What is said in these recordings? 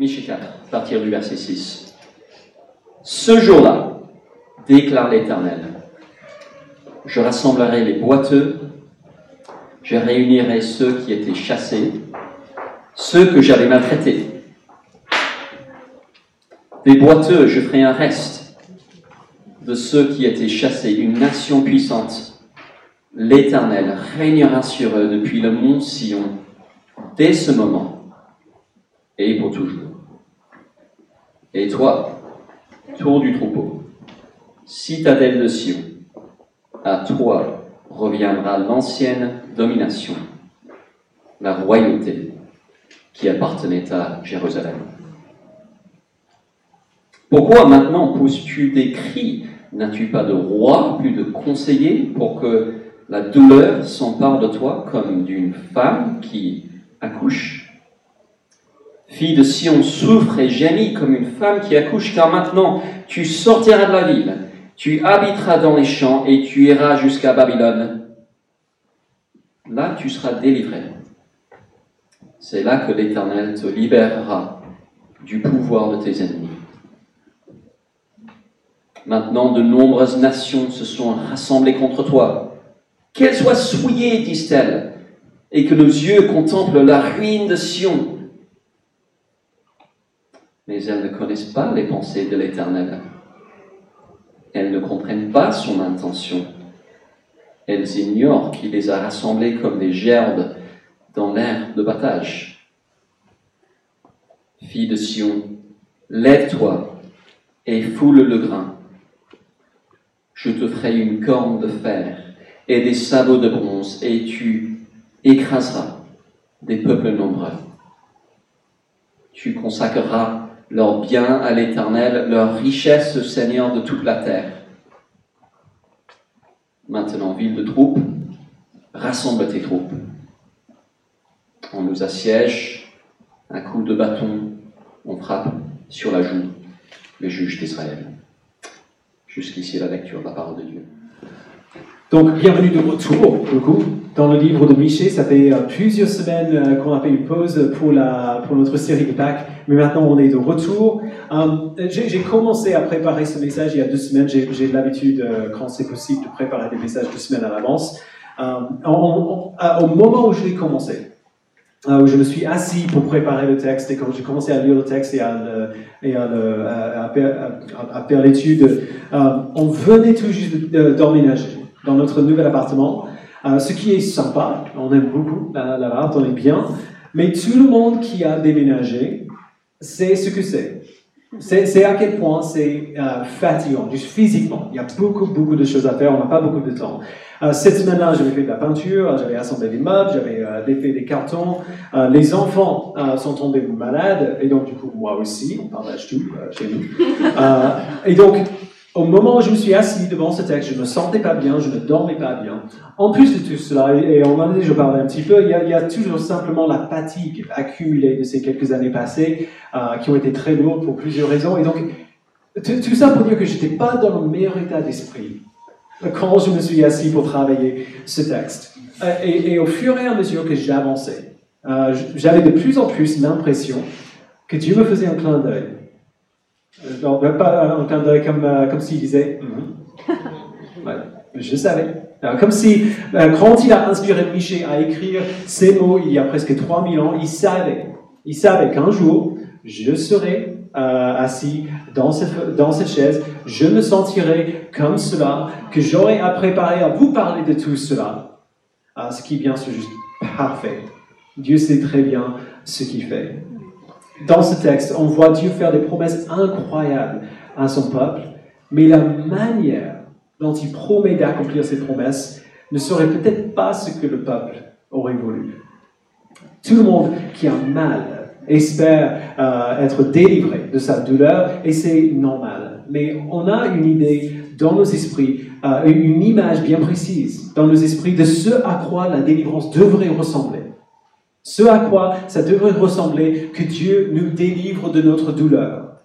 Michée 4, à partir du verset 6. Ce jour-là, déclare l'Éternel, je rassemblerai les boiteux, je réunirai ceux qui étaient chassés, ceux que j'avais maltraités. Des boiteux, je ferai un reste de ceux qui étaient chassés, une nation puissante. L'Éternel régnera sur eux depuis le mont Sion, dès ce moment et pour toujours. Et toi, tour du troupeau, citadelle de Sion, à toi reviendra l'ancienne domination, la royauté qui appartenait à Jérusalem. Pourquoi maintenant pousses-tu des cris? N'as-tu pas de roi, plus de conseiller pour que la douleur s'empare de toi comme d'une femme qui accouche? Fille de Sion, souffre et gémit comme une femme qui accouche, car maintenant tu sortiras de la ville, tu habiteras dans les champs et tu iras jusqu'à Babylone. Là tu seras délivré. C'est là que l'Éternel te libérera du pouvoir de tes ennemis. Maintenant, de nombreuses nations se sont rassemblées contre toi. Qu'elles soient souillées, disent-elles, et que nos yeux contemplent la ruine de Sion. Mais elles ne connaissent pas les pensées de l'Éternel. Elles ne comprennent pas son intention. Elles ignorent qu'il les a rassemblées comme des gerbes dans l'air de battage. Fille de Sion, lève-toi et foule le grain je te ferai une corne de fer et des sabots de bronze, et tu écraseras des peuples nombreux. Tu consacreras leurs biens à l'Éternel, leur richesse au Seigneur de toute la terre. Maintenant, ville de troupes, rassemble tes troupes. On nous assiège, un coup de bâton, on frappe sur la joue le juge d'Israël. Jusqu'ici la lecture de la parole de Dieu. Donc, bienvenue de retour, du coup, dans le livre de Michée. Ça fait euh, plusieurs semaines euh, qu'on a fait une pause pour, la, pour notre série de Pâques, mais maintenant on est de retour. Euh, j'ai commencé à préparer ce message il y a deux semaines. J'ai l'habitude, quand c'est possible, de préparer des messages deux semaines à l'avance. Au moment où je l'ai commencé, où je me suis assis pour préparer le texte et quand j'ai commencé à lire le texte et à, et à, faire- l'étude, on venait tout juste de- de- d'emménager dans notre nouvel appartement, euh, ce qui est sympa, on aime beaucoup la- l'appart, on est bien, mais tout le monde qui a déménagé sait ce que c'est. C'est à quel point c'est euh, fatigant, juste physiquement. Il y a beaucoup, beaucoup de choses à faire, on n'a pas beaucoup de temps. Euh, cette semaine-là, j'avais fait de la peinture, j'avais assemblé des meubles, j'avais euh, défait des cartons. Euh, les enfants euh, sont tombés malades, et donc du coup, moi aussi, on partage tout euh, chez nous. Euh, et donc, au moment où je me suis assis devant ce texte, je ne me sentais pas bien, je ne dormais pas bien. En plus de tout cela, et, on en a déjà parlé un petit peu, il y, a, toujours simplement la fatigue accumulée de ces quelques années passées, euh, qui ont été très lourdes pour plusieurs raisons. Et donc, tout, ça pour dire que je n'étais pas dans le meilleur état d'esprit quand je me suis assis pour travailler ce texte. Euh, Et, et au fur et à mesure que j'avançais, euh, j'avais de plus en plus l'impression que Dieu me faisait un clin d'œil. Euh, non, pas un clin d'œil comme, euh, comme s'il disait Mhm. Ouais, je savais. Comme si, euh, quand il a inspiré Miché à écrire ces mots il y a presque 3000 ans, il savait, il savait qu'un jour, je serai euh, assis dans cette, dans cette chaise, je me sentirai comme cela, que j'aurai à préparer à vous parler de tout cela. Ah, ce qui est bien sûr juste parfait. Dieu sait très bien ce qu'il fait. Dans ce texte, on voit Dieu faire des promesses incroyables à son peuple, mais la manière dont il promet d'accomplir ces promesses ne serait peut-être pas ce que le peuple aurait voulu. Tout le monde qui a mal espère euh, être délivré de sa douleur et c'est normal. Mais on a une idée dans nos esprits, euh, une image bien précise dans nos esprits de ce à quoi la délivrance devrait ressembler. Ce à quoi ça devrait ressembler que Dieu nous délivre de notre douleur.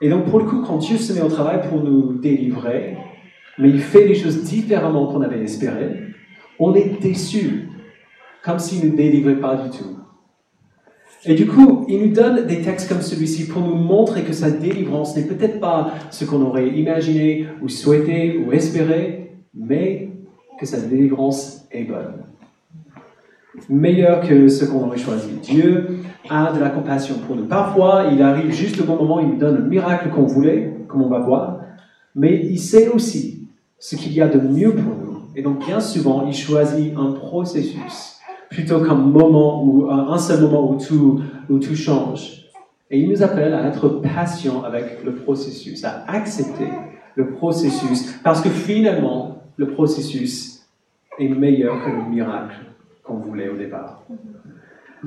Et donc pour le coup, quand Dieu se met au travail pour nous délivrer, mais il fait les choses différemment qu'on avait espéré, on est déçu, comme s'il ne nous délivrait pas du tout. Et du coup, il nous donne des textes comme celui-ci pour nous montrer que sa délivrance n'est peut-être pas ce qu'on aurait imaginé ou souhaité ou espéré, mais que sa délivrance est bonne. Meilleure que ce qu'on aurait choisi. Dieu a de la compassion pour nous. Parfois, il arrive juste au bon moment, il nous donne le miracle qu'on voulait, comme on va voir, mais il sait aussi ce qu'il y a de mieux pour nous. Et donc, bien souvent, il choisit un processus plutôt qu'un moment ou un seul moment où tout, où tout change. Et il nous appelle à être patient avec le processus, à accepter le processus, parce que finalement, le processus est meilleur que le miracle qu'on voulait au départ.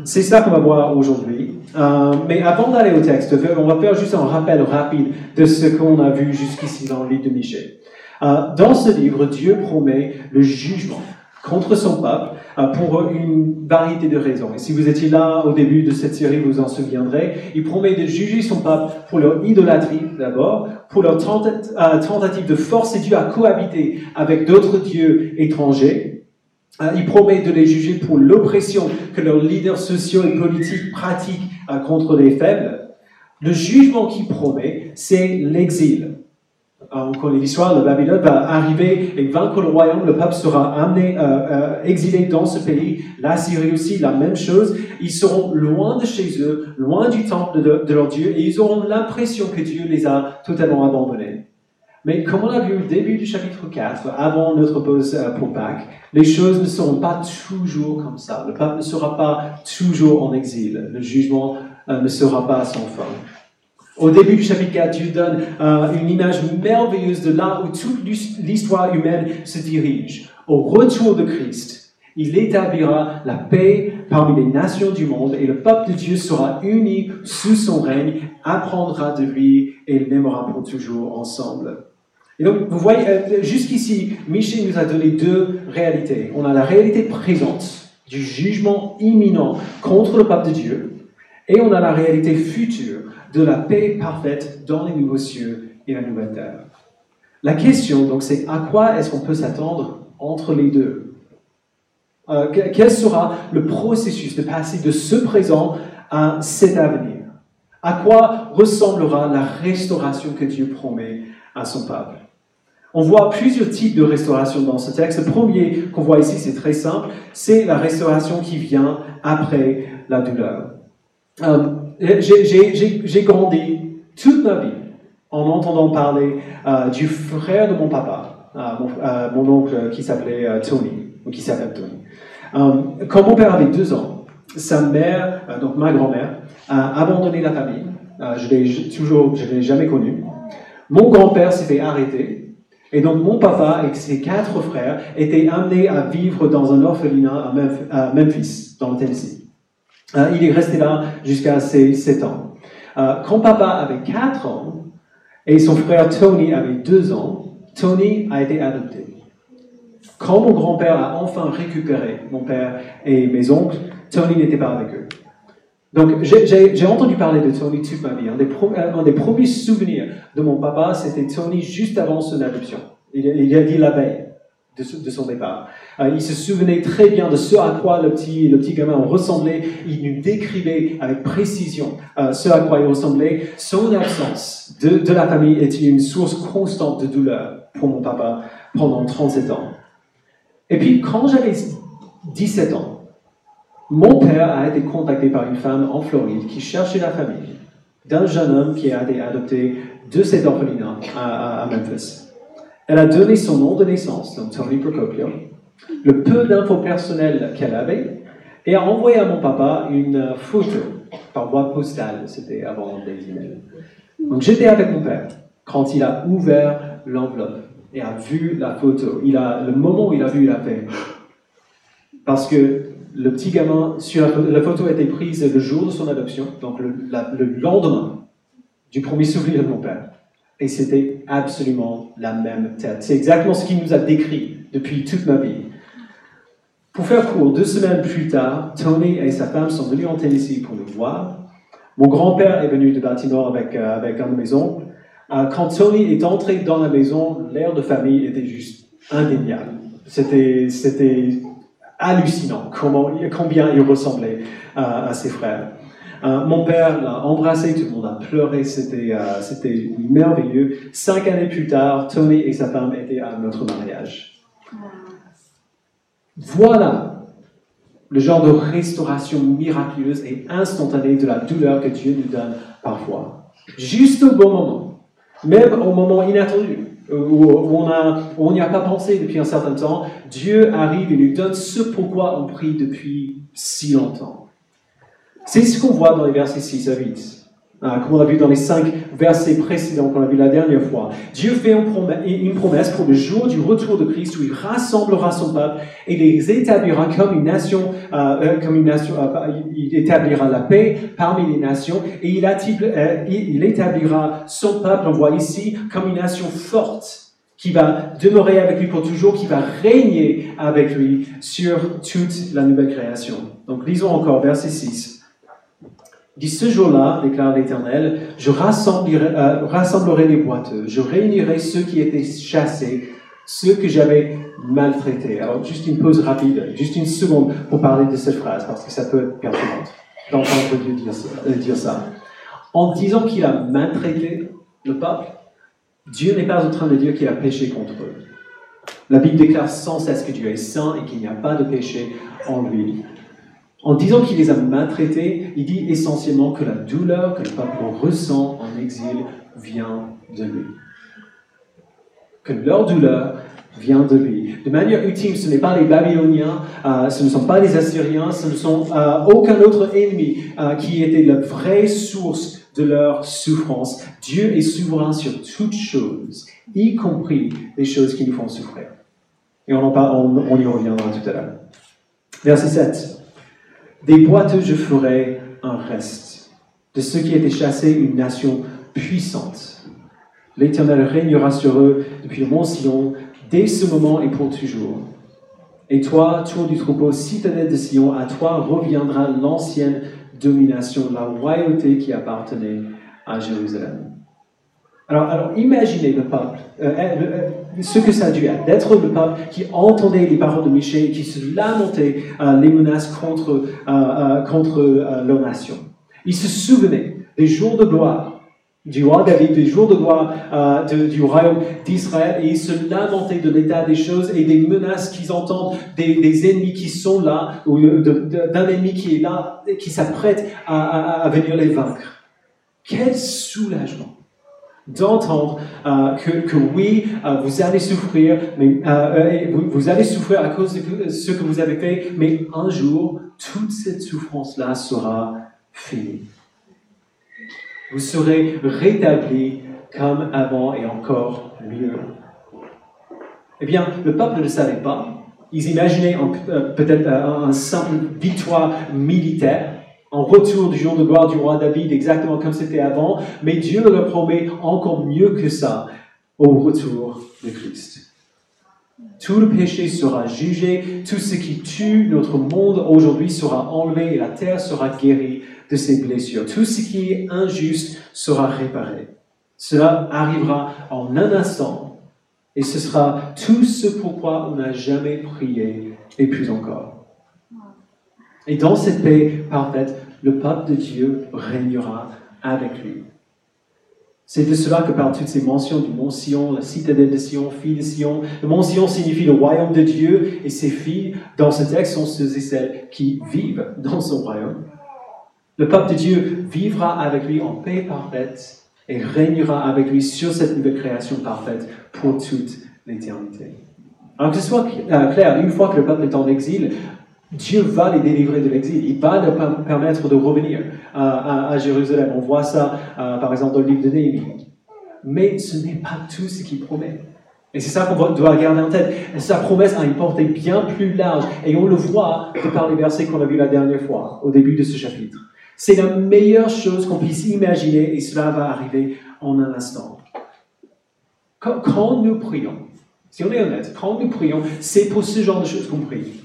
C'est ça qu'on va voir aujourd'hui. Euh, mais avant d'aller au texte, on va faire juste un rappel rapide de ce qu'on a vu jusqu'ici dans le livre de Michel. Euh, dans ce livre, Dieu promet le jugement contre son peuple euh, pour une variété de raisons. Et si vous étiez là au début de cette série, vous en souviendrez. Il promet de juger son peuple pour leur idolâtrie d'abord, pour leur tentative de forcer Dieu à cohabiter avec d'autres dieux étrangers. Euh, il promet de les juger pour l'oppression que leurs leaders sociaux et politiques pratiquent contre les faibles. Le jugement qu'il promet, c'est l'exil. Euh, on connaît l'histoire, le Babylone va arriver et vaincre le royaume, le peuple sera amené, euh, euh, exilé dans ce pays. La Syrie aussi, la même chose. Ils seront loin de chez eux, loin du temple de, leur Dieu, et ils auront l'impression que Dieu les a totalement abandonnés. Mais comme on a vu au début du chapitre 4, avant notre pause pour Pâques, les choses ne seront pas toujours comme ça. Le peuple ne sera pas toujours en exil. Le jugement ne sera pas sans fin. Au début du chapitre 4, Dieu donne euh, une image merveilleuse de là où toute l'histoire humaine se dirige. Au retour de Christ, il établira la paix parmi les nations du monde et le peuple de Dieu sera uni sous son règne, apprendra de lui et l'aimera pour toujours ensemble. Et donc, vous voyez, euh, jusqu'ici, Michel nous a donné deux réalités. On a la réalité présente du jugement imminent contre le peuple de Dieu et on a la réalité future de la paix parfaite dans les nouveaux cieux et la nouvelle terre. La question, donc, c'est à quoi est-ce qu'on peut s'attendre entre les deux? Euh, Quel sera le processus de passer de ce présent à cet avenir? À quoi ressemblera la restauration que Dieu promet à son peuple? On voit plusieurs types de restauration dans ce texte. Le premier qu'on voit ici, c'est très simple, c'est la restauration qui vient après la douleur. Euh, j'ai grandi toute ma vie en entendant parler euh, du frère de mon papa, euh, mon, oncle qui s'appelait Tony, ou qui s'appelle Tony. quand mon père avait deux ans, sa mère, donc ma grand-mère, a abandonné la famille. je je l'ai jamais connu. Mon grand-père s'est fait arrêter. Et donc mon papa et ses quatre frères étaient amenés à vivre dans un orphelinat à Memphis, dans le Tennessee. Euh, il est resté là jusqu'à ses 7 ans. Euh, quand papa avait 4 ans et son frère Tony avait 2 ans, Tony a été adopté. Quand mon grand-père a enfin récupéré mon père et mes oncles, Tony n'était pas avec eux. Donc, j'ai entendu parler de Tony toute ma vie. Un des, premiers souvenirs de mon papa, c'était Tony juste avant son adoption. Il, il a dit la veille de, son départ. Euh, il se souvenait très bien de ce à quoi le petit, le petit gamin ressemblait. Il nous décrivait avec précision euh, ce à quoi il ressemblait. Son absence de, de, la famille était une source constante de douleur pour mon papa pendant 37 ans. Et puis, quand j'avais 17 ans, mon père a été contacté par une femme en Floride qui cherchait la famille d'un jeune homme qui a été adopté de cet orphelinat à, Memphis. Elle a donné son nom de naissance, donc Tony Procopio, le peu d'infos personnelles qu'elle avait, et a envoyé à mon papa une photo par voie postale. C'était avant des emails. Donc j'étais avec mon père quand il a ouvert l'enveloppe et a vu la photo. Il a, le moment où il a vu, il a fait. Parce que le petit gamin, la, photo a été prise le jour de son adoption, donc le, le lendemain du premier souvenir de mon père. Et c'était absolument la même tête. C'est exactement ce qu'il nous a décrit depuis toute ma vie. Pour faire court, deux semaines plus tard, Tony et sa femme sont venus en Tennessee pour nous voir. Mon grand-père est venu de Baltimore avec, euh, avec un de mes oncles. Euh, quand Tony est entré dans la maison, l'air de famille était juste indéniable. C'était hallucinant comment, combien il ressemblait à ses frères. Euh, mon père l'a embrassé, tout le monde a pleuré, c'était euh, c'était merveilleux. Cinq années plus tard, Tony et sa femme étaient à notre mariage. Voilà le genre de restauration miraculeuse et instantanée de la douleur que Dieu nous donne parfois. Juste au bon moment, même au moment inattendu, où on n'y a pas pensé depuis un certain temps, Dieu arrive et nous donne ce pourquoi on prie depuis si longtemps. C'est ce qu'on voit dans les versets 6 à 8. Ah, comme on a vu dans les cinq versets précédents qu'on a vu la dernière fois. Dieu fait une promesse pour le jour du retour de Christ où il rassemblera son peuple et les établira comme une nation, euh, euh, comme une nation, euh, il établira la paix parmi les nations et il, il établira son peuple, on voit ici, comme une nation forte qui va demeurer avec lui pour toujours, qui va régner avec lui sur toute la nouvelle création. Donc lisons encore verset 6 dit ce jour-là, déclare l'Éternel, je rassemblerai, euh, rassemblerai les boiteux, je réunirai ceux qui étaient chassés, ceux que j'avais maltraités. Alors, juste une pause rapide, juste une seconde pour parler de cette phrase, parce que ça peut être perturbant d'entendre Dieu dire euh, dire ça. En disant qu'il a maltraité le peuple, Dieu n'est pas en train de dire qu'il a péché contre eux. La Bible déclare sans cesse que Dieu est saint et qu'il n'y a pas de péché en lui. En disant qu'il les a maltraités, il dit essentiellement que la douleur que le peuple ressent en exil vient de lui. Que leur douleur vient de lui. De manière ultime, ce n'est pas les Babyloniens, euh, ce ne sont pas les Assyriens, ce ne sont euh, aucun autre ennemi euh, qui était la vraie source de leur souffrance. Dieu est souverain sur toutes choses, y compris les choses qui nous font souffrir. Et on, on y reviendra tout à l'heure. Verset 7. Des boiteux, je ferai un reste. De ceux qui étaient chassés, une nation puissante. L'Éternel régnera sur eux depuis le mont Sion, dès ce moment et pour toujours. Et toi, tour du troupeau, citadelle de Sion, à toi reviendra l'ancienne domination, la royauté qui appartenait à Jérusalem. Alors, alors imaginez le peuple, euh, euh, euh, ce que ça a dû être, d'être le peuple qui entendait les paroles de Michel, qui se lamentait les menaces contre, contre leur nation. Ils se souvenaient des jours de gloire du roi David, des jours de gloire du royaume d'Israël, et ils se lamentaient de l'état des choses et des menaces qu'ils entendent des, ennemis qui sont là, ou d'un ennemi qui est là, qui s'apprête à venir les vaincre. Quel soulagement d'entendre euh, que, que, oui, euh, vous allez souffrir, mais euh, vous, vous, allez souffrir à cause de ce que vous avez fait, mais un jour, toute cette souffrance-là sera finie. Vous serez rétabli comme avant et encore mieux. Eh bien, le peuple ne savait pas. Ils imaginaient peut-être un simple victoire militaire en retour du jour de gloire du roi David, exactement comme c'était avant, mais Dieu leur promet encore mieux que ça au retour de Christ. Tout le péché sera jugé, tout ce qui tue notre monde aujourd'hui sera enlevé et la terre sera guérie de ses blessures. Tout ce qui est injuste sera réparé. Cela arrivera en un instant et ce sera tout ce pourquoi on n'a jamais prié et plus encore. Et dans cette paix parfaite, le peuple de Dieu régnera avec lui. C'est de cela que parlent toutes ces mentions du mont Sion, la citadelle de Sion, fille de Sion. Le mont Sion signifie le royaume de Dieu et ses filles, dans ce texte, sont ceux et celles qui vivent dans son royaume. Le peuple de Dieu vivra avec lui en paix parfaite et régnera avec lui sur cette nouvelle création parfaite pour toute l'éternité. Alors que ce soit euh, clair, une fois que le peuple est en exil, Dieu va les délivrer de l'exil. Il va leur permettre de revenir à, Jérusalem. On voit ça, euh, par exemple, dans le livre de Néhémie. Mais ce n'est pas tout ce qu'il promet. Et c'est ça qu'on doit garder en tête. Sa promesse a une portée bien plus large. Et on le voit de par les versets qu'on a vus la dernière fois, au début de ce chapitre. C'est la meilleure chose qu'on puisse imaginer et cela va arriver en un instant. Quand nous prions, si on est honnête, quand nous prions, c'est pour ce genre de choses qu'on prie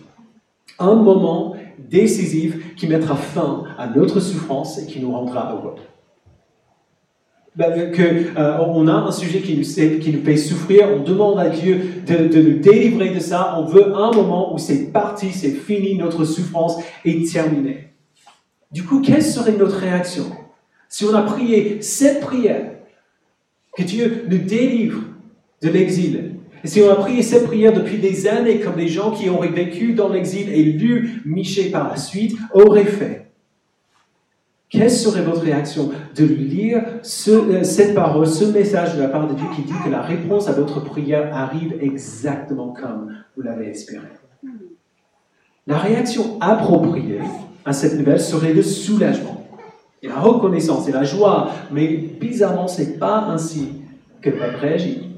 un moment décisif qui mettra fin à notre souffrance et qui nous rendra heureux. Ben, que, euh, on a un sujet qui nous, qui nous fait souffrir, on demande à Dieu de, nous délivrer de ça, on veut un moment où c'est parti, c'est fini, notre souffrance est terminée. Du coup, quelle serait notre réaction si on a prié cette prière, que Dieu nous délivre de l'exil, et si on a prié cette prière depuis des années comme des gens qui auraient vécu dans l'exil et lu Michée par la suite auraient fait, quelle serait votre réaction de lire euh, cette parole, ce message de la part de Dieu qui dit que la réponse à votre prière arrive exactement comme vous l'avez espéré? La réaction appropriée à cette nouvelle serait le soulagement et la reconnaissance et la joie, mais bizarrement, ce n'est pas ainsi que le réagit.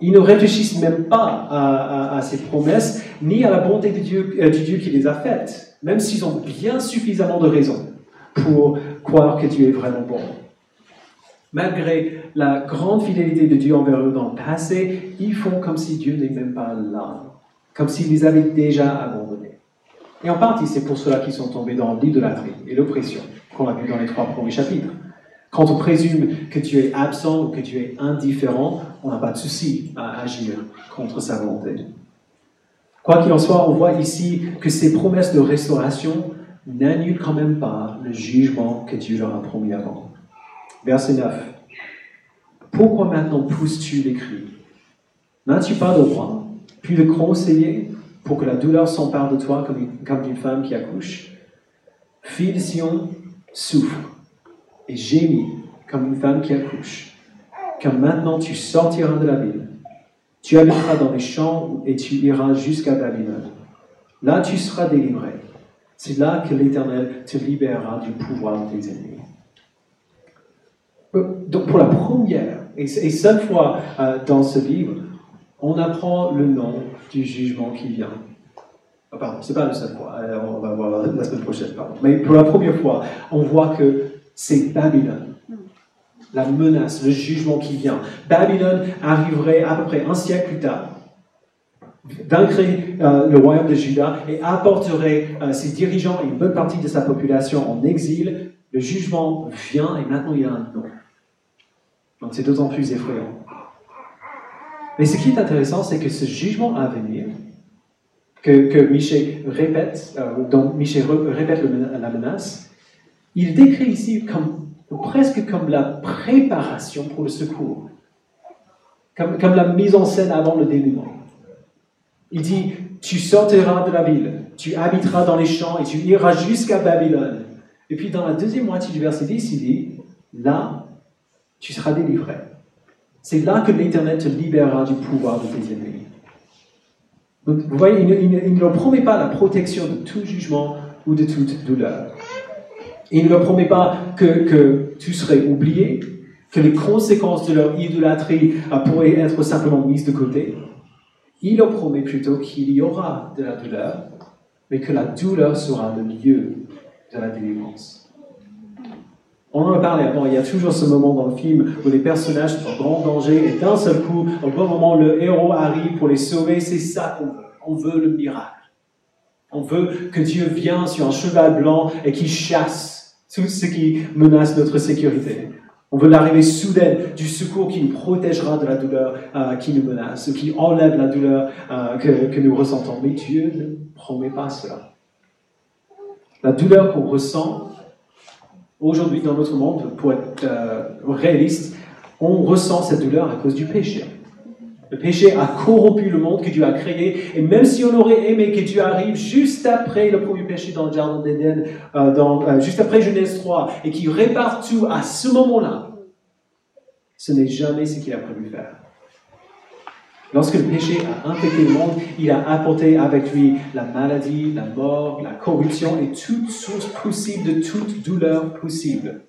Ils ne réfléchissent même pas à, ces promesses, ni à la bonté de Dieu, euh, du Dieu qui les a faites, même s'ils ont bien suffisamment de raisons pour croire que Dieu est vraiment bon. Malgré la grande fidélité de Dieu envers eux dans le passé, ils font comme si Dieu n'est même pas là, comme s'il les avait déjà abandonnés. Et en partie, c'est pour cela qu'ils sont tombés dans l'idolâtrie et l'oppression qu'on a vu dans les trois premiers chapitres. Quand on présume que tu es absent ou que tu es indifférent, on n'a pas de souci à agir contre sa volonté. Quoi qu'il en soit, on voit ici que ces promesses de restauration n'annule quand même pas le jugement que Dieu leur a promis avant. Verset 9. Pourquoi maintenant pousses-tu les cris? N'as-tu pas de roi, puis de conseiller pour que la douleur s'empare de toi comme, une, d'une femme qui accouche? Fille de Sion, souffre et gémit comme une femme qui accouche. Car maintenant tu sortiras de la ville. Tu habiteras dans les champs et tu iras jusqu'à Babylone. Là tu seras délivré c'est là que l'Éternel te libérera du pouvoir de tes ennemis. Donc pour la première et seule fois euh, dans ce livre, on apprend le nom du jugement qui vient. Oh, pardon, c'est pas la seule fois, euh, on va voir la semaine prochaine, pardon. Mais pour la première fois, on voit que c'est Babylone. La menace, le jugement qui vient. Babylone arriverait à peu près un siècle plus tard vaincrait euh, le royaume de Juda et apporterait euh, ses dirigeants et une bonne partie de sa population en exil, le jugement vient et maintenant il y a un nom. Donc c'est d'autant plus effrayant. Mais ce qui est intéressant, c'est que ce jugement à venir, que, que Michel répète, euh, dont Michel répète la menace, il décrit ici comme, presque comme la préparation pour le secours, comme, la mise en scène avant le dénouement. Il dit, tu sortiras de la ville, tu habiteras dans les champs et tu iras jusqu'à Babylone. Et puis dans la deuxième moitié du verset 10, il dit, là, tu seras délivré. C'est là que l'Éternel te libérera du pouvoir de tes ennemis. Donc, vous voyez, il ne, leur promet pas la protection de tout jugement ou de toute douleur. Il ne leur promet pas que, que tu serais oublié, que les conséquences de leur idolâtrie pourraient être simplement mises de côté. Il leur promet plutôt qu'il y aura de la douleur, mais que la douleur sera le lieu de la délivrance. On en a parlé avant, il y a toujours ce moment dans le film où les personnages sont en grand danger et d'un seul coup, au bon moment, le héros arrive pour les sauver. C'est ça qu'on veut. On veut le miracle. On veut que Dieu vienne sur un cheval blanc et qu'il chasse tout ce qui menace notre sécurité. On veut l'arrivée soudaine du secours qui nous protégera de la douleur euh, qui nous menace, qui enlève la douleur euh, que, nous ressentons. Mais Dieu ne promet pas cela. La douleur qu'on ressent aujourd'hui dans notre monde, pour être euh, réaliste, on ressent cette douleur à cause du péché. Le péché a corrompu le monde que Dieu a créé. Et même si on aurait aimé que Dieu arrive juste après le premier péché dans le jardin d'Éden, euh, euh, juste après Genèse 3, et qu'il répare tout à ce moment-là, ce n'est jamais ce qu'il a prévu faire. Lorsque le péché a infecté le monde, il a apporté avec lui la maladie, la mort, la corruption et toute source possible de toute douleur possible.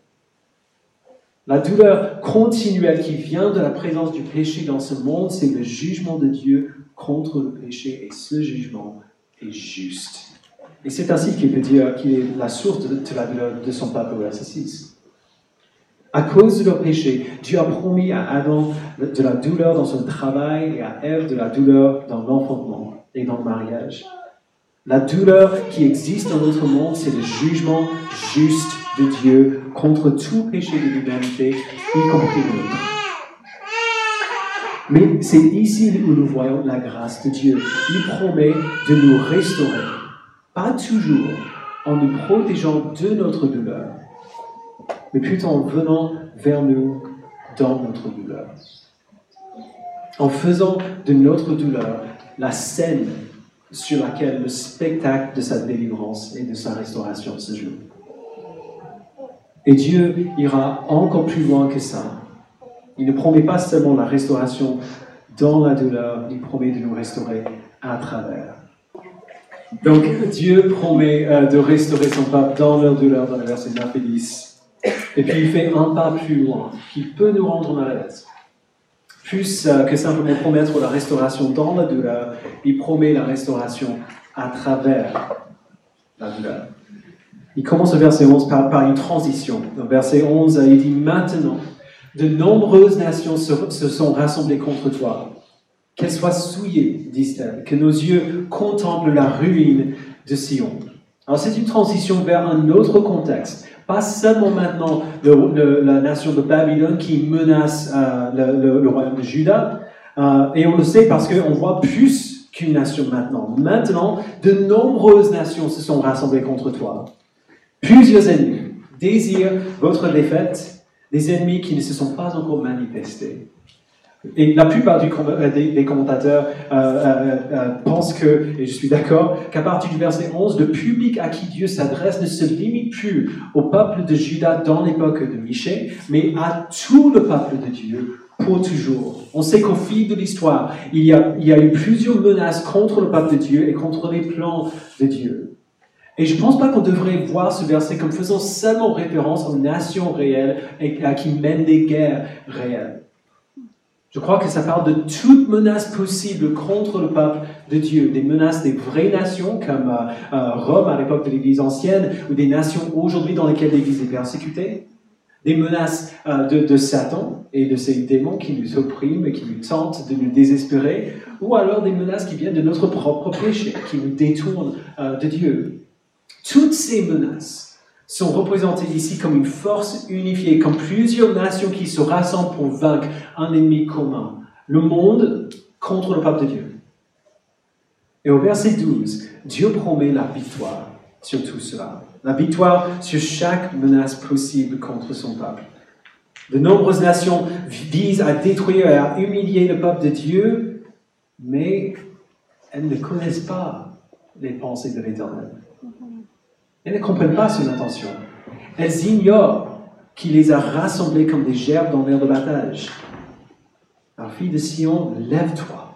La douleur continuelle qui vient de la présence du péché dans ce monde, c'est le jugement de Dieu contre le péché et ce jugement est juste. Et c'est ainsi qu'il peut dire qu'il est la source de, la douleur de son peuple, 6. À cause de leur péché, Dieu a promis à Adam de la douleur dans son travail et à Ève de la douleur dans l'enfantement et dans le mariage. La douleur qui existe dans notre monde, c'est le jugement juste de Dieu contre tout péché de l'humanité, y compris le nôtre. Mais c'est ici où nous voyons la grâce de Dieu. Il promet de nous restaurer, pas toujours en nous protégeant de notre douleur, mais plutôt en venant vers nous dans notre douleur. En faisant de notre douleur la scène sur laquelle le spectacle de sa délivrance et de sa restauration se joue. Et Dieu ira encore plus loin que ça. Il ne promet pas seulement la restauration dans la douleur, il promet de nous restaurer à travers. Donc Dieu promet euh, de restaurer son peuple dans leur douleur dans le verset 9 et 10. Et puis il fait un pas plus loin, qui peut nous rendre mal à l'aise. Plus euh, que simplement promettre la restauration dans la douleur, il promet la restauration à travers la douleur. Il commence le verset 11 par, une transition. Dans verset 11, il dit Maintenant, de nombreuses nations se, se sont rassemblées contre toi. Qu'elles soient souillées, disent-elles, que nos yeux contemplent la ruine de Sion. Alors c'est une transition vers un autre contexte. Pas seulement maintenant la nation de Babylone qui menace euh, le, royaume de Juda, euh, et on le sait parce qu'on voit plus qu'une nation maintenant. Maintenant, de nombreuses nations se sont rassemblées contre toi. Plusieurs ennemis désirent votre défaite, des ennemis qui ne se sont pas encore manifestés. Et la plupart euh, des, commentateurs euh, euh, pensent que, et je suis d'accord, qu'à partir du verset 11, le public à qui Dieu s'adresse ne se limite plus au peuple de Juda dans l'époque de Michée, mais à tout le peuple de Dieu pour toujours. On sait qu'au fil de l'histoire, il, y a, il y a eu plusieurs menaces contre le peuple de Dieu et contre les plans de Dieu. Et je ne pense pas qu'on devrait voir ce verset comme faisant seulement référence aux nations réelles et à qui mènent des guerres réelles. Je crois que ça parle de toutes menaces possibles contre le peuple de Dieu, des menaces des vraies nations comme euh, euh, Rome à l'époque de l'Église ancienne, ou des nations aujourd'hui dans lesquelles l'Église est persécutée, des menaces euh, de, Satan et de ses démons qui nous oppriment et qui nous tentent de nous désespérer, ou alors des menaces qui viennent de notre propre péché, qui nous détournent de Dieu. Toutes ces menaces sont représentés ici comme une force unifiée, comme plusieurs nations qui se rassemblent pour vaincre un ennemi commun, le monde contre le peuple de Dieu. Et au verset 12, Dieu promet la victoire sur tout cela, la victoire sur chaque menace possible contre son peuple. De nombreuses nations visent à détruire et à humilier le peuple de Dieu, mais elles ne connaissent pas les pensées de l'Éternel. Elles ne comprennent pas son intention. Elles ignorent qu'il les a rassemblés comme des gerbes dans l'air de battage. Alors, fille de Sion, lève-toi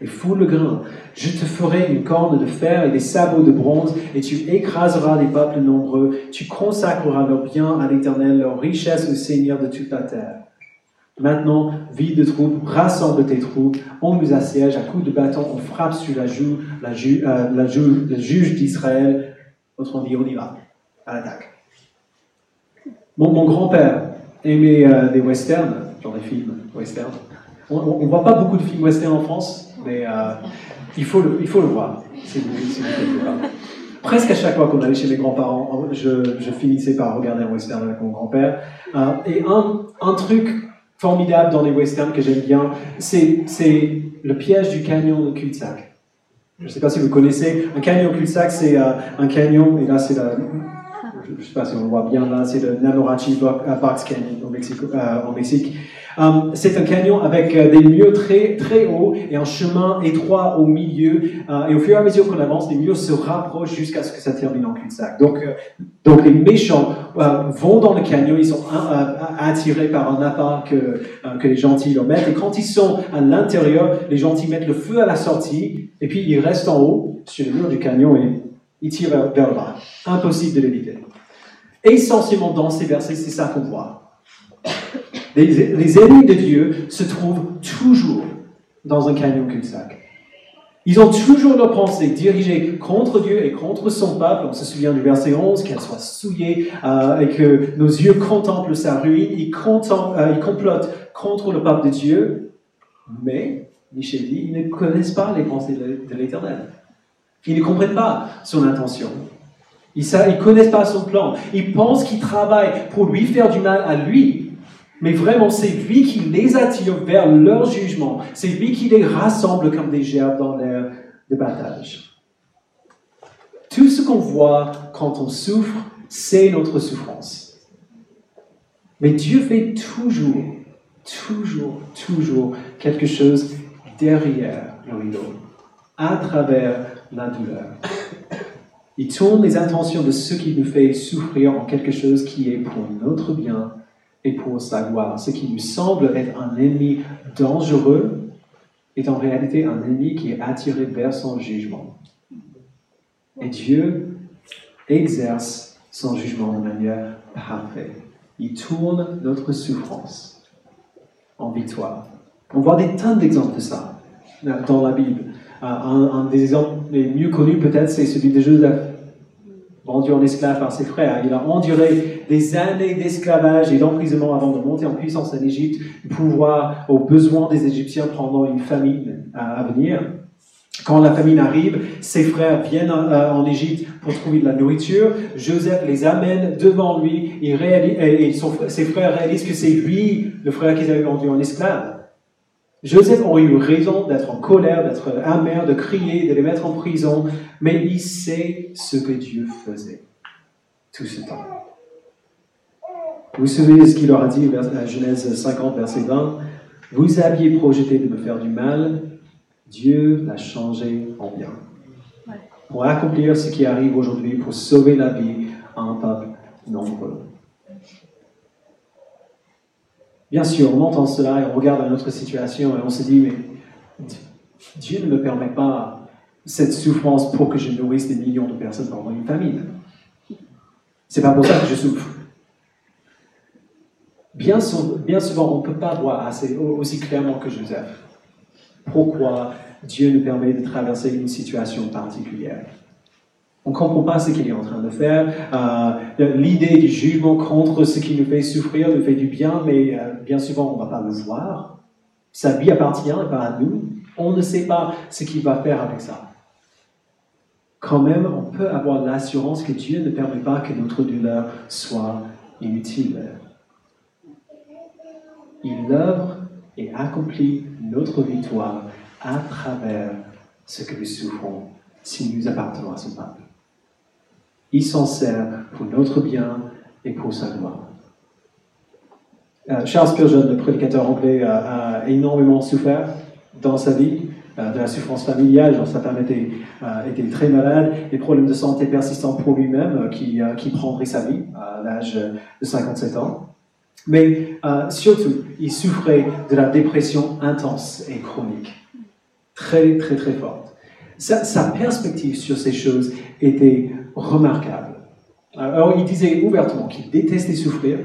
et fous le grain. Je te ferai une corne de fer et des sabots de bronze, et tu écraseras les peuples nombreux. Tu consacreras leurs biens à l'Éternel, leur richesse au Seigneur de toute la terre. Maintenant, vie de troupes, rassemble tes troupes, on nous assiège à coups de bâton, on frappe sur la joue, la, euh, la joue, le juge d'Israël, Autrement dit, on y va, à l'attaque. mon grand-père aimait euh, des westerns, genre des films westerns. On ne voit pas beaucoup de films westerns en France, mais euh, il, faut le, il faut le voir, Presque à chaque fois qu'on allait chez mes grands-parents, je, je, finissais par regarder un western avec mon grand-père. Euh, et un, un truc formidable dans les westerns que j'aime bien, c'est le piège du canyon de cul-de-sac. Je ne sais pas si vous connaissez. Un canyon cul-de-sac, c'est euh, un canyon, et là, c'est la. Je ne sais pas si on le voit bien là, c'est le Namorachi Box Canyon au Mexique. Euh, Mexique. Um, c'est un canyon avec euh, des murs très, très hauts et un chemin étroit au milieu. Euh, et au fur et à mesure qu'on avance, les murs se rapprochent jusqu'à ce que ça termine en cul-de-sac. Donc, euh, donc les méchants vont dans le canyon, ils sont attirés par un appât que, que les gentils leur mettent. Et quand ils sont à l'intérieur, les gentils mettent le feu à la sortie et puis ils restent en haut sur le mur du canyon et ils tirent vers le bas. Impossible de l'éviter. Essentiellement dans ces versets, c'est ça qu'on voit. Les, ennemis de Dieu se trouvent toujours dans un canyon cul-de-sac. Ils ont toujours leur pensée dirigée contre Dieu et contre son peuple. On se souvient du verset 11, qu'elle soit souillée euh, et que nos yeux contemplent sa ruine. Ils, euh, complotent contre le peuple de Dieu. Mais, Michel dit, ils ne connaissent pas les pensées de l'Éternel. Ils ne comprennent pas son intention. Ils ne connaissent pas son plan. Ils pensent qu'il travaille pour lui faire du mal à lui, mais vraiment, c'est lui qui les attire vers leur jugement. C'est lui qui les rassemble comme des gerbes dans l'air de battage. Tout ce qu'on voit quand on souffre, c'est notre souffrance. Mais Dieu fait toujours, toujours, toujours quelque chose derrière le rideau, à travers la douleur. Il tourne les intentions de ce qui nous fait souffrir en quelque chose qui est pour notre bien et pour sa gloire. Ce qui nous semble être un ennemi dangereux est en réalité un ennemi qui est attiré vers son jugement. Et Dieu exerce son jugement de manière parfaite. Il tourne notre souffrance en victoire. On voit des tas d'exemples de ça dans la Bible. Euh, un, des exemples les mieux connus peut-être, c'est celui de Joseph, vendu en esclave par ses frères. Il a enduré des années d'esclavage et d'emprisonnement avant de monter en puissance en Égypte, pouvoir aux besoins des Égyptiens pendant une famine à venir. Quand la famine arrive, ses frères viennent euh, en Égypte pour trouver de la nourriture. Joseph les amène devant lui et, ses frères réalisent que c'est lui, le frère qu'ils avaient vendu en esclave. Joseph aurait eu raison d'être en colère, d'être amer, de crier, de les mettre en prison, mais il sait ce que Dieu faisait tout ce temps. Vous savez ce qu'il leur a dit, Genèse 50, verset 20 Vous aviez projeté de me faire du mal, Dieu l'a changé en bien. Pour accomplir ce qui arrive aujourd'hui, pour sauver la vie à un peuple nombreux. Bien sûr, on entend cela et on regarde notre situation et on se dit, mais Dieu ne me permet pas cette souffrance pour que je nourrisse des millions de personnes pendant une famine. C'est pas pour ça que je souffre. Bien, souvent, on ne peut pas voir assez, aussi clairement que Joseph pourquoi Dieu nous permet de traverser une situation particulière. On ne comprend pas ce qu'il est en train de faire. Euh, l'idée du jugement contre ce qui nous fait souffrir nous fait du bien, mais euh, bien souvent, on ne va pas le voir. Sa vie appartient et pas à nous. On ne sait pas ce qu'il va faire avec ça. Quand même, on peut avoir l'assurance que Dieu ne permet pas que notre douleur soit inutile. Il œuvre et accomplit notre victoire à travers ce que nous souffrons si nous appartenons à son peuple. Il s'en sert pour notre bien et pour sa gloire. Euh, Charles Spurgeon, le prédicateur anglais, a, énormément souffert dans sa vie euh, de la souffrance familiale. Genre, sa femme était, euh, très malade, des problèmes de santé persistants pour lui-même qui, qui prendrait sa vie à l'âge de 57 ans. Mais euh, surtout, il souffrait de la dépression intense et chronique, très très très forte. Sa, perspective sur ces choses était remarquable. Alors il disait ouvertement qu'il détestait souffrir,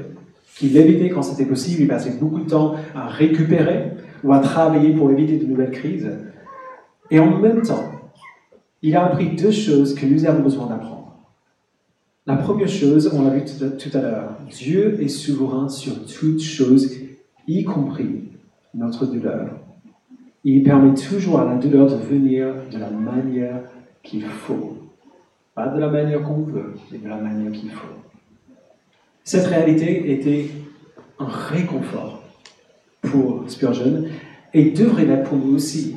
qu'il évitait quand c'était possible, il passait beaucoup de temps à récupérer ou à travailler pour éviter de nouvelles crises. Et en même temps, il a appris deux choses que nous avons besoin d'apprendre. La première chose, on l'a vu tout à l'heure, Dieu est souverain sur toutes choses, y compris notre douleur. Il permet toujours à la douleur de venir de la manière qu'il faut. Pas de la manière qu'on veut, mais de la manière qu'il faut. Cette réalité était un réconfort pour Spurgeon et devrait l'être pour nous aussi.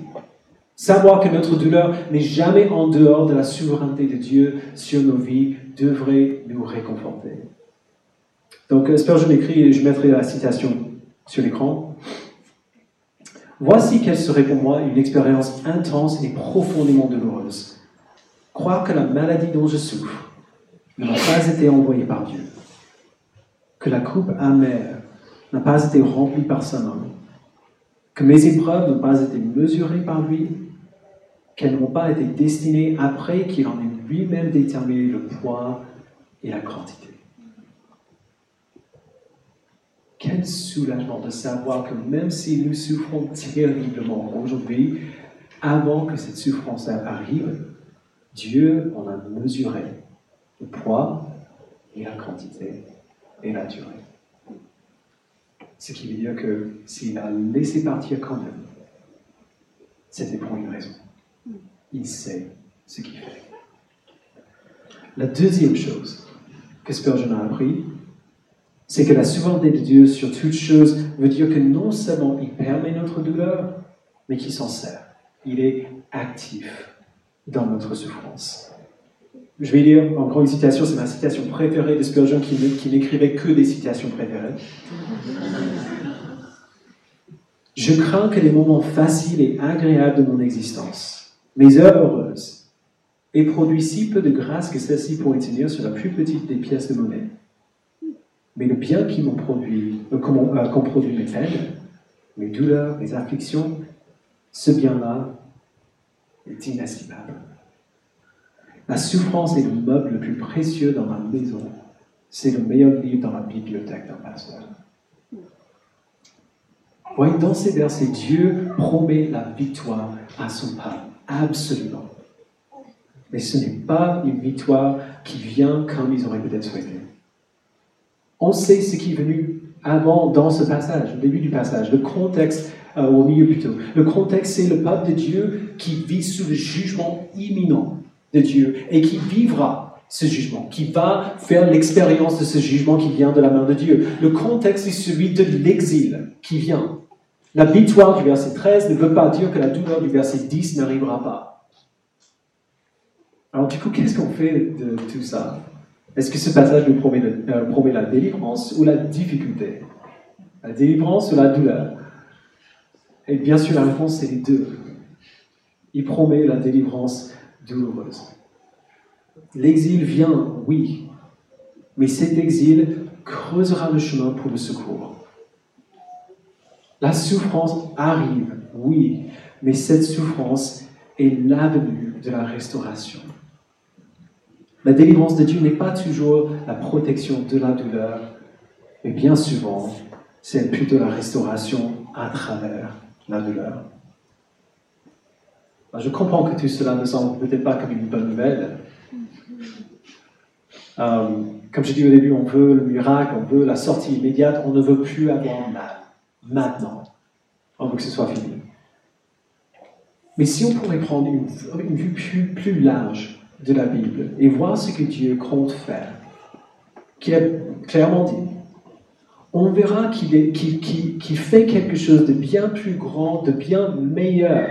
Savoir que notre douleur n'est jamais en dehors de la souveraineté de Dieu sur nos vies devrait nous réconforter. Donc euh, Spurgeon écrit, et je mettrai la citation sur l'écran. Voici quelle serait pour moi une expérience intense et profondément douloureuse. Croire que la maladie dont je souffre n'a pas été envoyée par Dieu, que la coupe amère n'a pas été remplie par sa main, que mes épreuves n'ont pas été mesurées par lui, qu'elles n'ont pas été destinées après qu'il en ait lui-même déterminé le poids et la quantité. Quel soulagement de savoir que même si nous souffrons terriblement aujourd'hui, avant que cette souffrance arrive, Dieu en a mesuré le poids et la quantité et la durée. Ce qui veut dire que s'il a laissé partir quand même, c'était pour une raison. Il sait ce qu'il fait. La deuxième chose que Spurgeon a appris, c'est que la souveraineté de Dieu sur toute chose veut dire que non seulement il permet notre douleur, mais qu'il s'en sert. Il est actif dans notre souffrance. Je vais lire encore une citation, c'est ma citation préférée de Spurgeon qui, qui n'écrivait que des citations préférées. Je crains que les moments faciles et agréables de mon existence, mes heures heureuses, aient produit si peu de grâce que celle-ci pourrait tenir sur la plus petite des pièces de monnaie. Mais le bien qui m'ont produit, euh, euh, qu'ont produit mes peines, mes douleurs, mes afflictions, ce bien-là est inestimable. La souffrance est le meuble le plus précieux dans ma maison. C'est le meilleur livre dans la bibliothèque d'un pasteur. Voyez, dans ces versets, Dieu promet la victoire à son peuple. Absolument. Mais ce n'est pas une victoire qui vient comme ils auraient peut-être souhaité. On sait ce qui est venu avant dans ce passage, au début du passage, le contexte, euh, au milieu plutôt. Le contexte, c'est le peuple de Dieu qui vit sous le jugement imminent de Dieu et qui vivra ce jugement, qui va faire l'expérience de ce jugement qui vient de la main de Dieu. Le contexte est celui de l'exil qui vient. La victoire du verset 13 ne veut pas dire que la douleur du verset 10 n'arrivera pas. Alors du coup, qu'est-ce qu'on fait de tout ça? Est-ce que ce passage nous promet, euh, promet la délivrance ou la difficulté? La délivrance ou la douleur? Et bien sûr, la réponse, c'est les deux. Il promet la délivrance douloureuse. L'exil vient, oui, mais cet exil creusera le chemin pour le secours. La souffrance arrive, oui, mais cette souffrance est l'avenue de la restauration. La délivrance de Dieu n'est pas toujours la protection de la douleur, mais bien souvent, c'est plutôt la restauration à travers la douleur. Je comprends que tout cela ne semble peut-être pas comme une bonne nouvelle. Euh, comme je dis au début, on veut le miracle, on veut la sortie immédiate, on ne veut plus avoir mal maintenant. On veut que ce soit fini. Mais si on pourrait prendre une, vue plus, large de la Bible et voir ce que Dieu compte faire, qu'il a clairement dit, on verra qu'il fait quelque chose de bien plus grand, de bien meilleur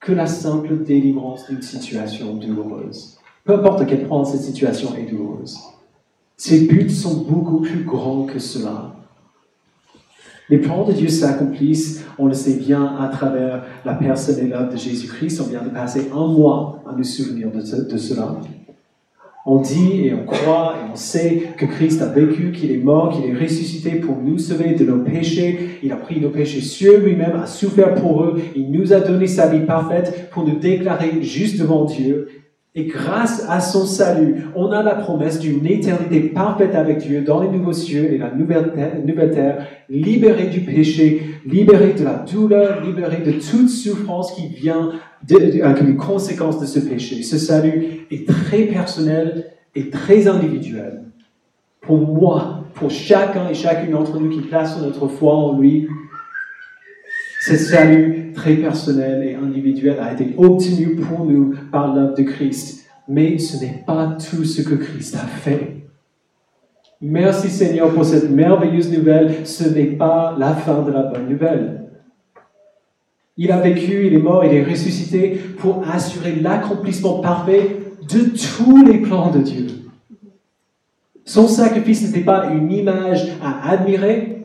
que la simple délivrance d'une situation douloureuse. Peu importe à quel point cette situation est douloureuse. Ses buts sont beaucoup plus grands que cela. Les plans de Dieu s'accomplissent, on le sait bien, à travers la personne et l'œuvre de Jésus-Christ. On vient de passer un mois à nous souvenir de, cela. On dit et on croit et on sait que Christ a vécu, qu'il est mort, qu'il est ressuscité pour nous sauver de nos péchés. Il a pris nos péchés sur lui-même, a souffert pour eux. Il nous a donné sa vie parfaite pour nous déclarer juste devant Dieu. Et grâce à son salut, on a la promesse d'une éternité parfaite avec Dieu dans les nouveaux cieux et la nouvelle terre, libéré du péché, libéré de la douleur, libéré de toute souffrance qui vient de, comme conséquence de ce péché. Ce salut est très personnel et très individuel. Pour moi, pour chacun et chacune d'entre nous qui place notre foi en lui, ce salut très personnel et individuel a été obtenu pour nous par l'œuvre de Christ. Mais ce n'est pas tout ce que Christ a fait. Merci Seigneur pour cette merveilleuse nouvelle. Ce n'est pas la fin de la bonne nouvelle. Il a vécu, il est mort, il est ressuscité pour assurer l'accomplissement parfait de tous les plans de Dieu. Son sacrifice n'était pas une image à admirer,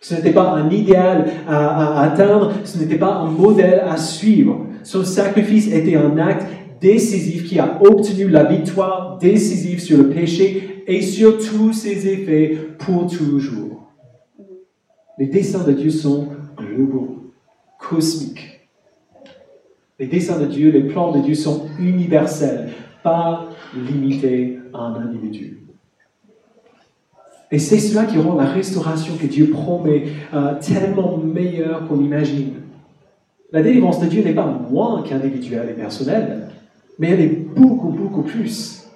ce n'était pas un idéal à, atteindre, ce n'était pas un modèle à suivre. Son sacrifice était un acte décisif qui a obtenu la victoire décisive sur le péché et sur tous ses effets pour toujours. Les desseins de Dieu sont globaux, cosmiques. Les desseins de Dieu, les plans de Dieu sont universels, pas limités à un individu. Et c'est cela qui rend la restauration que Dieu promet euh, tellement meilleure qu'on imagine. La délivrance de Dieu n'est pas moins qu'individuelle et personnelle, mais elle est beaucoup, beaucoup plus.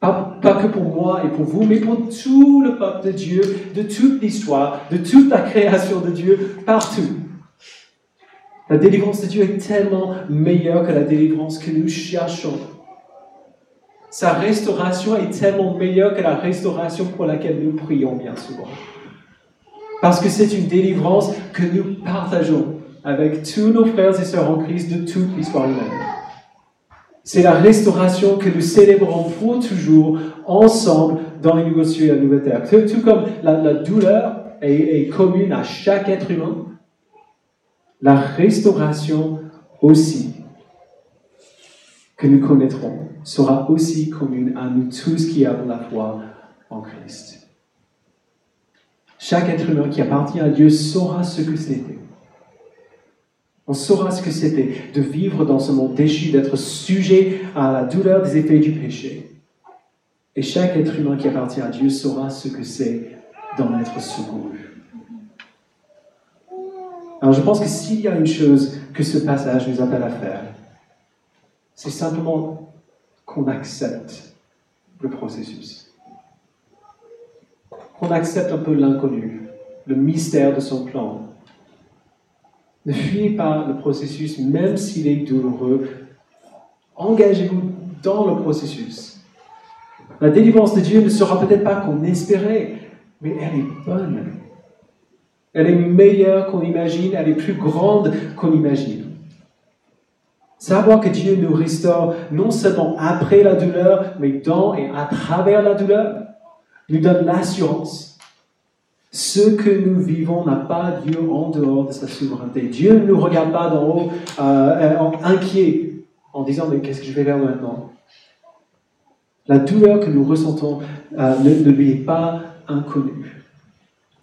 Pas, pas, que pour moi et pour vous, mais pour tout le peuple de Dieu, de toute l'histoire, de toute la création de Dieu, partout. La délivrance de Dieu est tellement meilleure que la délivrance que nous cherchons sa restauration est tellement meilleure que la restauration pour laquelle nous prions bien souvent. Parce que c'est une délivrance que nous partageons avec tous nos frères et sœurs en Christ de toute l'histoire humaine. C'est la restauration que nous célébrons pour toujours ensemble dans les cieux et la nouvelle terre. Tout, comme la, douleur est commune à chaque être humain, la restauration aussi que nous connaîtrons sera aussi commune à nous tous qui avons la foi en Christ. Chaque être humain qui appartient à Dieu saura ce que c'était. On saura ce que c'était de vivre dans ce monde déchu, d'être sujet à la douleur des effets du péché. Et chaque être humain qui appartient à Dieu saura ce que c'est d'en être secouru. Alors je pense que s'il y a une chose que ce passage nous appelle à faire, c'est simplement qu'on accepte le processus. Qu'on accepte un peu l'inconnu, le mystère de son plan. Ne fuyez pas le processus, même s'il est douloureux. Engagez-vous dans le processus. La délivrance de Dieu ne sera peut-être pas qu'on espérait, mais elle est bonne. Elle est meilleure qu'on imagine, elle est plus grande qu'on imagine. Savoir que Dieu nous restaure non seulement après la douleur, mais dans et à travers la douleur, nous donne l'assurance. Ce que nous vivons n'a pas Dieu en dehors de sa souveraineté. Dieu ne nous regarde pas d'en haut euh, inquiet en disant mais qu'est-ce que je vais faire maintenant? La douleur que nous ressentons euh, ne lui est pas inconnue.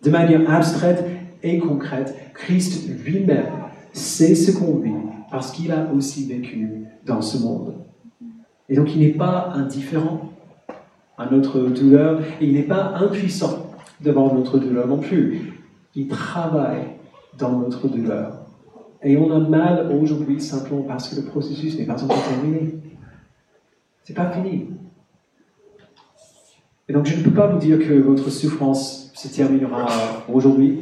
De manière abstraite et concrète, Christ lui-même sait ce qu'on vit parce qu'il a aussi vécu dans ce monde. Et donc il n'est pas indifférent à notre douleur et il n'est pas impuissant devant notre douleur non plus. Il travaille dans notre douleur. Et on a mal aujourd'hui simplement parce que le processus n'est pas encore terminé. C'est pas fini. Et donc je ne peux pas vous dire que votre souffrance se terminera aujourd'hui.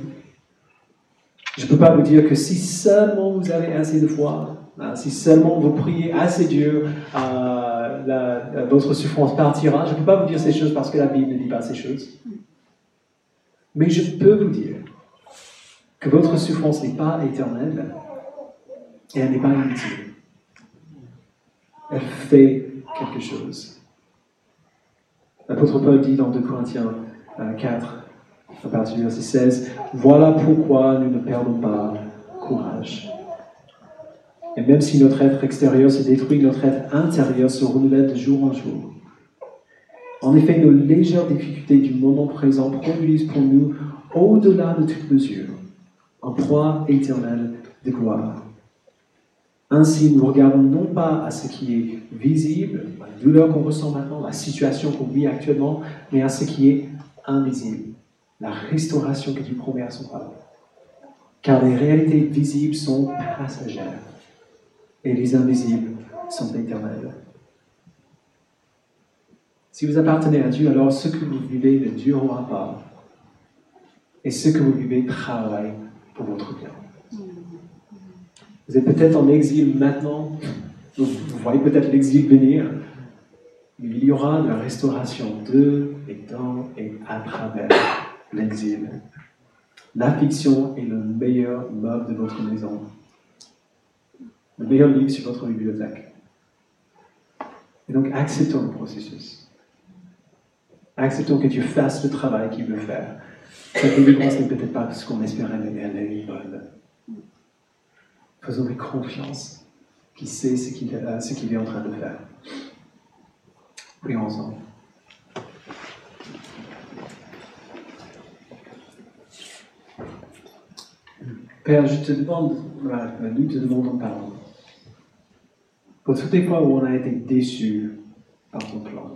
Je ne peux pas vous dire que si seulement vous avez assez de foi, hein, si seulement vous priez assez Dieu, votre souffrance partira. Je ne peux pas vous dire ces choses parce que la Bible ne dit pas ces choses. Mais je peux vous dire que votre souffrance n'est pas éternelle et elle n'est pas inutile. Elle fait quelque chose. L'apôtre Paul dit dans 2 Corinthiens 4, euh, partir verset 16, Voilà pourquoi nous ne perdons pas courage. Et même si notre être extérieur se détruit, notre être intérieur se renouvelle de jour en jour. En effet, nos légères difficultés du moment présent produisent pour nous, au-delà de toute mesure, un proie éternel de gloire. Ainsi, nous regardons non pas à ce qui est visible, la douleur qu'on ressent maintenant, la situation qu'on vit actuellement, mais à ce qui est invisible, la restauration que Dieu promet à son peuple. Car les réalités visibles sont passagères et les invisibles sont éternels. Si vous appartenez à Dieu, alors ce que vous vivez ne durera pas. Et ce que vous vivez travaille pour votre bien. Vous êtes peut-être en exil maintenant, vous voyez peut-être l'exil venir, mais il y aura la restauration de et dans et à travers l'exil. L'affliction est le meilleur meuble de votre maison. Le meilleur livre sur votre bibliothèque. Et donc, acceptons le processus. Acceptons que Dieu fasse le travail qu'il veut faire. Cette délivrance n'est peut-être pas ce qu'on espérait, mais elle est bonne. Faisons-lui confiance qu'il sait ce qu'il est en train de faire. Prions ensemble. Père, je te demande, nous te demandons pardon. Pour toutes les fois où on a été déçus par ton plan.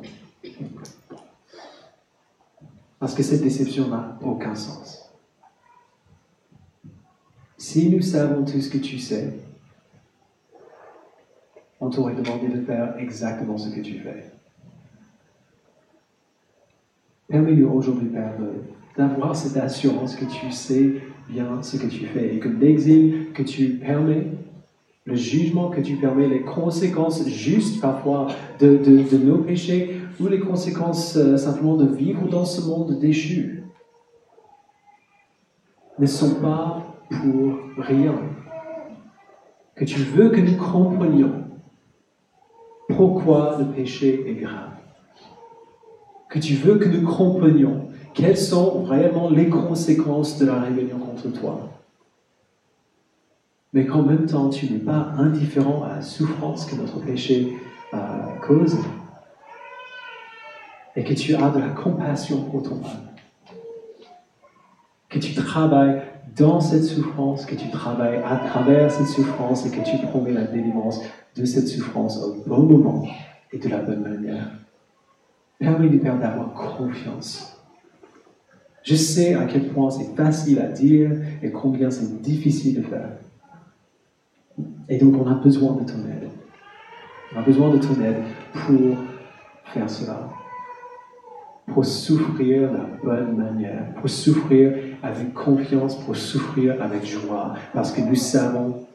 Parce que cette déception n'a aucun sens. Si nous savons tout ce que tu sais, on t'aurait demandé de faire exactement ce que tu fais. Permets-nous aujourd'hui, Père, d'avoir cette assurance que tu sais bien ce que tu fais et que l'exil que tu permets, le jugement que tu permets, les conséquences justes parfois de, nos péchés ou les conséquences euh, simplement de vivre dans ce monde déchu ne sont pas pour rien. Que tu veux que nous comprenions pourquoi le péché est grave. Que tu veux que nous comprenions quelles sont vraiment les conséquences de la rébellion contre toi? Mais qu'en même temps, tu n'es pas indifférent à la souffrance que notre péché euh, cause. Et que tu as de la compassion pour ton peuple. Que tu travailles dans cette souffrance, que tu travailles à travers cette souffrance et que tu promets la délivrance de cette souffrance au bon moment et de la bonne manière. Permets-nous, Père, d'avoir confiance. Je sais à quel point c'est facile à dire et combien c'est difficile de faire. Et donc, on a besoin de ton aide. On a besoin de ton aide pour faire cela. Pour souffrir de la bonne manière, pour souffrir avec confiance, pour souffrir avec joie. Parce que nous savons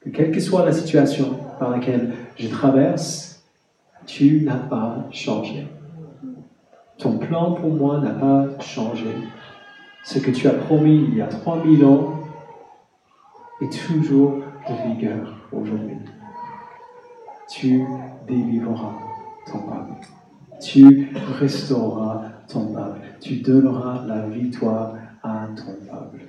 que quelle que soit la situation par laquelle je traverse, tu n'as pas changé. Ton plan pour moi n'a pas changé. Ce que tu as promis il y a 3000 ans est toujours de vigueur aujourd'hui. Tu délivreras ton peuple. Tu restaureras ton peuple. Tu donneras la victoire à ton peuple.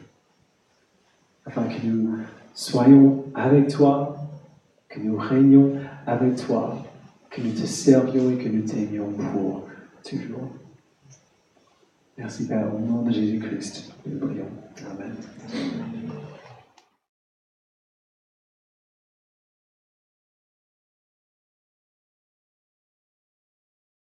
Afin que nous soyons avec toi, que nous régnions avec toi, que nous te servions et que nous t'aimions pour toujours. Merci Père, au nom de Jésus-Christ, nous prions. Amen.